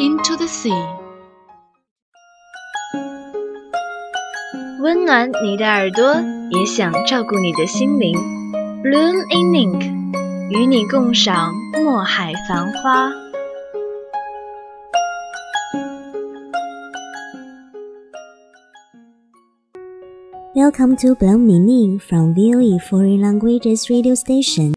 into the sea. 温暖你的耳朵，也想照顾你的心灵。Bloom in Ink，与你共赏墨海繁花。 Welcome to Bloom Meaning from VOE Foreign Languages Radio Station.